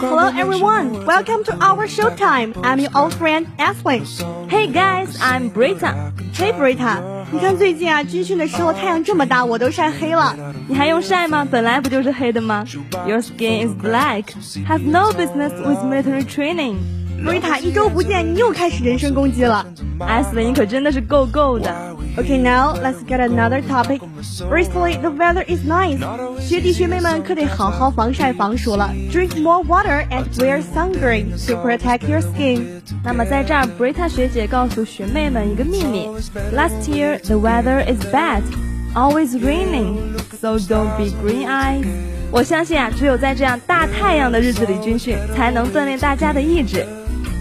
Hello everyone, welcome to our showtime. I'm your old friend Ashley. Hey guys, I'm Brita. Hey Brita，你看最近啊，军训的时候太阳这么大，我都晒黑了。你还用晒吗？本来不就是黑的吗？Your skin is black. Have no business with military training. 瑞塔一周不见，你又开始人身攻击了。艾斯林可真的是够够的。 Okay, now let's get another topic. Recently, the weather is nice. 学弟学妹们可得好好防晒防暑了。Drink more water and wear sunscreen to protect your skin. 那么在这儿，Brita 学姐告诉学妹们一个秘密：Last year the weather is bad, always raining, so don't be green eyes. 我相信啊，只有在这样大太阳的日子里军训，才能锻炼大家的意志。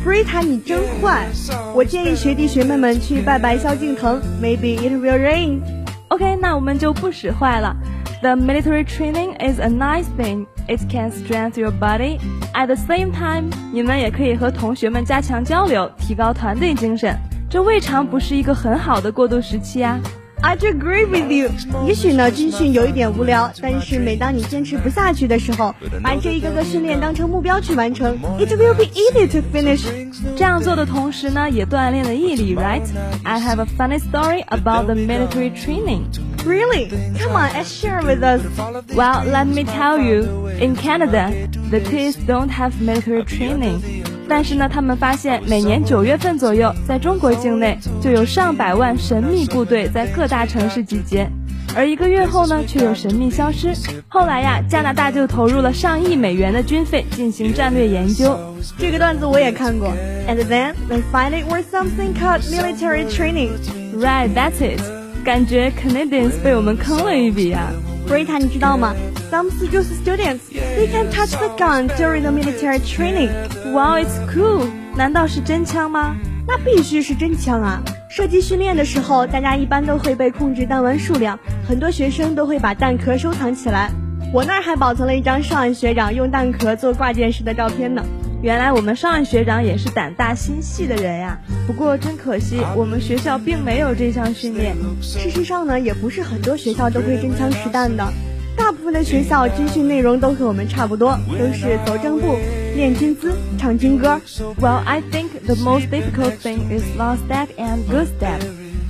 布瑞塔，你真坏！我建议学弟学妹们去拜拜萧敬腾，Maybe it will rain。OK，那我们就不使坏了。The military training is a nice thing. It can strengthen your body. At the same time，你们也可以和同学们加强交流，提高团队精神。这未尝不是一个很好的过渡时期啊。I agree with you。也许呢，军训有一点无聊，但是每当你坚持不下去的时候，把这一个个训练当成目标去完成，it will be easy to finish。这样做的同时呢，也锻炼了毅力，right？I have a funny story about the military training. Really? Come on, and share with us. Well, let me tell you. In Canada, the kids don't have military training. 但是呢，他们发现每年九月份左右，在中国境内就有上百万神秘部队在各大城市集结，而一个月后呢，却又神秘消失。后来呀，加拿大就投入了上亿美元的军费进行战略研究。这个段子我也看过。And then they find it was something called military training. Right, that's it. 感觉 Canadians 被我们坑了一笔啊。Brita，你知道吗？Some Suzhou students they can touch the gun during the military training. Wow, it's cool. 难道是真枪吗？那必须是真枪啊！射击训练的时候，大家一般都会被控制弹丸数量，很多学生都会把弹壳收藏起来。我那儿还保存了一张上岸学长用弹壳做挂件时的照片呢。原来我们上岸学长也是胆大心细的人呀。不过真可惜，我们学校并没有这项训练。事实上呢，也不是很多学校都会真枪实弹的。大部分的学校军训内容都和我们差不多，都是走正步、练军姿、唱军歌。Well, I think the most difficult thing is long step and good step。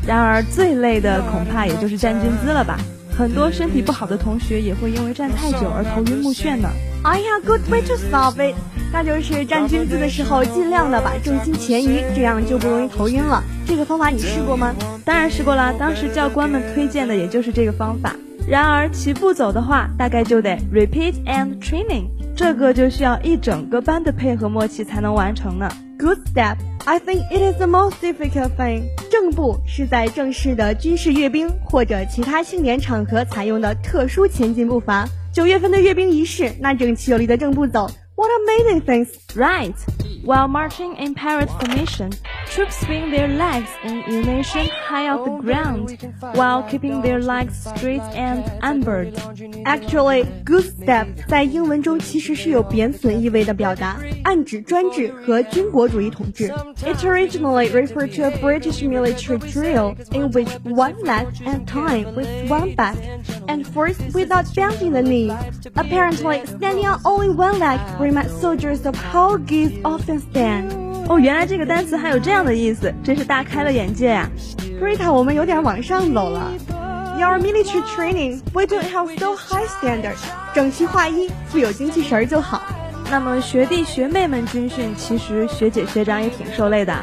然而最累的恐怕也就是站军姿了吧？很多身体不好的同学也会因为站太久而头晕目眩呢。I have good way to solve it。那就是站军姿的时候，尽量的把重心前移，这样就不容易头晕了。这个方法你试过吗？当然试过了，当时教官们推荐的也就是这个方法。然而齐步走的话，大概就得 repeat and training，这个就需要一整个班的配合默契才能完成呢。Good step. I think it is the most difficult thing. 正步是在正式的军事阅兵或者其他庆典场合采用的特殊前进步伐。九月份的阅兵仪式，那整齐有力的正步走。What amazing things! Right. While marching in parade formation, troops swing their legs in unison high off the ground, while keeping their legs straight and unburned. Actually, good step 在英文中其实是有贬损意味的表达，暗指专制和军国主义统治。It originally referred to a British military drill in which one leg at a time was swung back and forced without bending the knee. Apparently, standing on only one leg remind soldiers of how geese often stand. 哦，原来这个单词还有这样的意思，真是大开了眼界呀、啊、！Rita，我们有点往上走了。Your military training, we don't have so high standards. 整齐划一，富有精气神儿就好。那么学弟学妹们军训，其实学姐学长也挺受累的，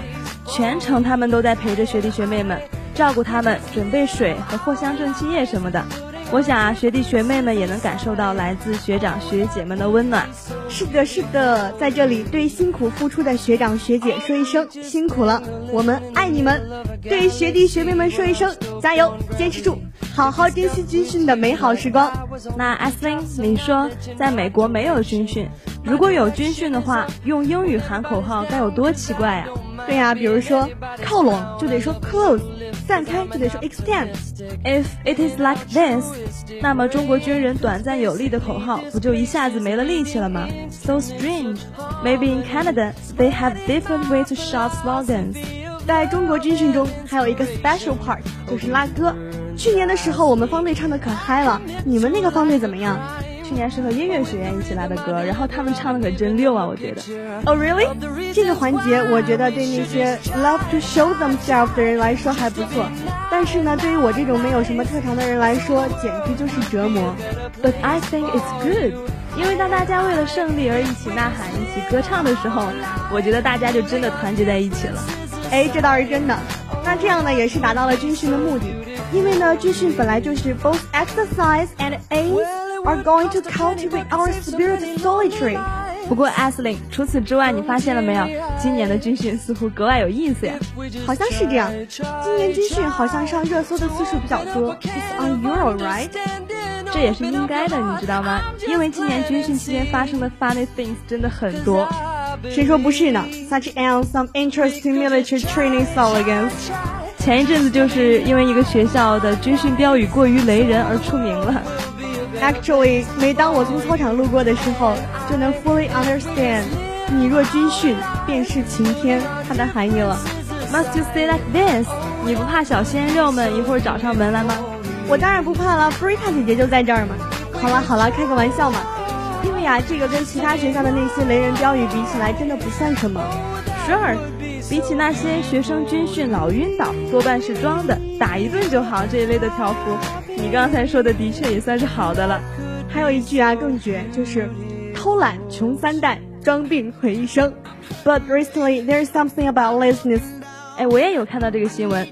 全程他们都在陪着学弟学妹们，照顾他们，准备水和藿香正气液什么的。我想啊，学弟学妹们也能感受到来自学长学姐们的温暖。是的，是的，在这里对辛苦付出的学长学姐说一声辛苦了，我们爱你们。对学弟学妹们说一声加油，坚持住，好好珍惜军训的美好时光。那 l i n 你说在美国没有军训，如果有军训的话，用英语喊口号该有多奇怪呀？对呀、啊，比如说靠拢就得说 close，散开就得说 extend。If it is like this，那么中国军人短暂有力的口号不就一下子没了力气了吗？So strange. Maybe in Canada they have different way to shout slogans. 在中国军训中还有一个 special part，就是拉歌。去年的时候我们方队唱的可嗨了，你们那个方队怎么样？去年是和音乐学院一起来的歌，然后他们唱的可真溜啊，我觉得。Oh really？这个环节我觉得对那些 love to show themselves 的人来说还不错，但是呢，对于我这种没有什么特长的人来说，简直就是折磨。But I think it's good，因为当大家为了胜利而一起呐喊、一起歌唱的时候，我觉得大家就真的团结在一起了。哎，这倒是真的。那这样呢，也是达到了军训的目的。因为呢，军训本来就是 both exercise and aim are going to cultivate our spirit solitary。不过 a s l i n 除此之外，你发现了没有？今年的军训似乎格外有意思呀。好像是这样，今年军训好像上热搜的次数比较多。It's on Euro, right？这也是应该的，你知道吗？因为今年军训期间发生的 funny things 真的很多。谁说不是呢？Such as some interesting military training slogans。前一阵子就是因为一个学校的军训标语过于雷人而出名了。Actually，每当我从操场路过的时候，就能 fully understand“ 你若军训，便是晴天”它的含义了。Must you stay like this？你不怕小鲜肉们一会儿找上门来吗？我当然不怕了，Brita 姐姐就在这儿嘛。好了好了，开个玩笑嘛。因为呀，这个跟其他学校的那些雷人标语比起来，真的不算什么。Sure。比起那些学生军训老晕倒，多半是装的，打一顿就好这一类的条幅，你刚才说的的确也算是好的了。还有一句啊更绝，就是偷懒穷三代，装病毁一生。But recently there is something about laziness。哎，我也有看到这个新闻，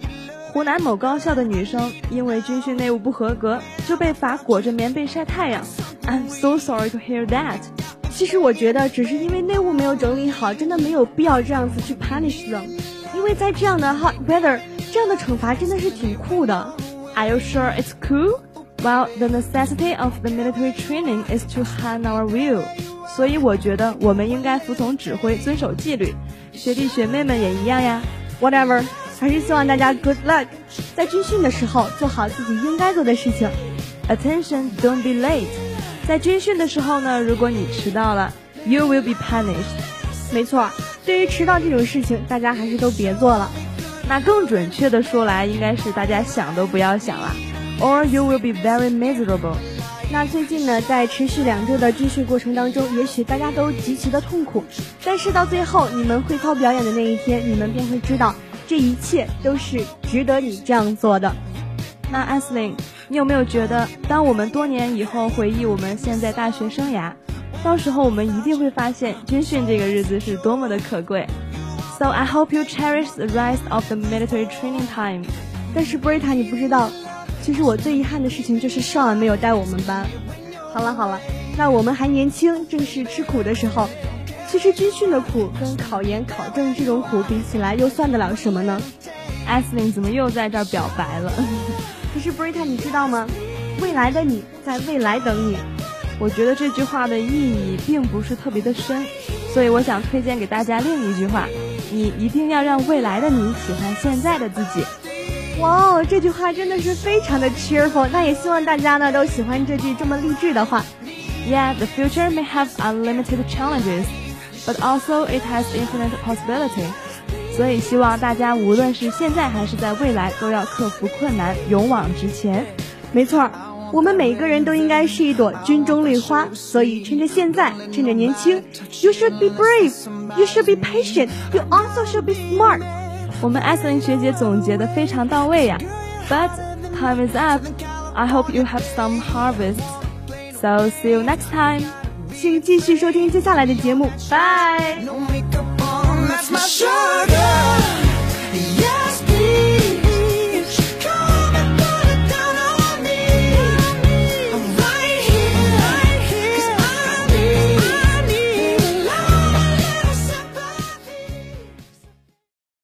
湖南某高校的女生因为军训内务不合格，就被罚裹着棉被晒太阳。I'm so sorry to hear that。其实我觉得，只是因为内务没有整理好，真的没有必要这样子去 punish them。因为在这样的 hot weather，这样的惩罚真的是挺酷的。Are you sure it's cool? Well, the necessity of the military training is to hand our will。所以我觉得我们应该服从指挥，遵守纪律。学弟学妹们也一样呀。Whatever，还是希望大家 good luck，在军训的时候做好自己应该做的事情。Attention, don't be late. 在军训的时候呢，如果你迟到了，you will be punished。没错，对于迟到这种事情，大家还是都别做了。那更准确的说来，应该是大家想都不要想了，or you will be very miserable。那最近呢，在持续两周的军训过程当中，也许大家都极其的痛苦，但是到最后你们会操表演的那一天，你们便会知道，这一切都是值得你这样做的。那艾斯琳。你有没有觉得，当我们多年以后回忆我们现在大学生涯，到时候我们一定会发现军训这个日子是多么的可贵。So I hope you cherish the rest of the military training time。但是 Brita，你不知道，其实我最遗憾的事情就是 Sean 没有带我们班。好了好了，那我们还年轻，正是吃苦的时候。其实军训的苦跟考研考证这种苦比起来，又算得了什么呢？艾斯琳怎么又在这儿表白了？可是 Brita，你知道吗？未来的你在未来等你。我觉得这句话的意义并不是特别的深，所以我想推荐给大家另一句话：你一定要让未来的你喜欢现在的自己。哇哦，这句话真的是非常的 cheerful。那也希望大家呢都喜欢这句这么励志的话。Yeah, the future may have unlimited challenges, but also it has infinite possibility. 所以希望大家无论是现在还是在未来，都要克服困难，勇往直前。没错，我们每个人都应该是一朵军中绿花，所以趁着现在，趁着年轻，You should be brave, you should be patient, you also should be smart。我们艾森学姐总结的非常到位呀。But time is up. I hope you have some harvest. So see you next time. 请继续收听接下来的节目，拜。that's my sugar.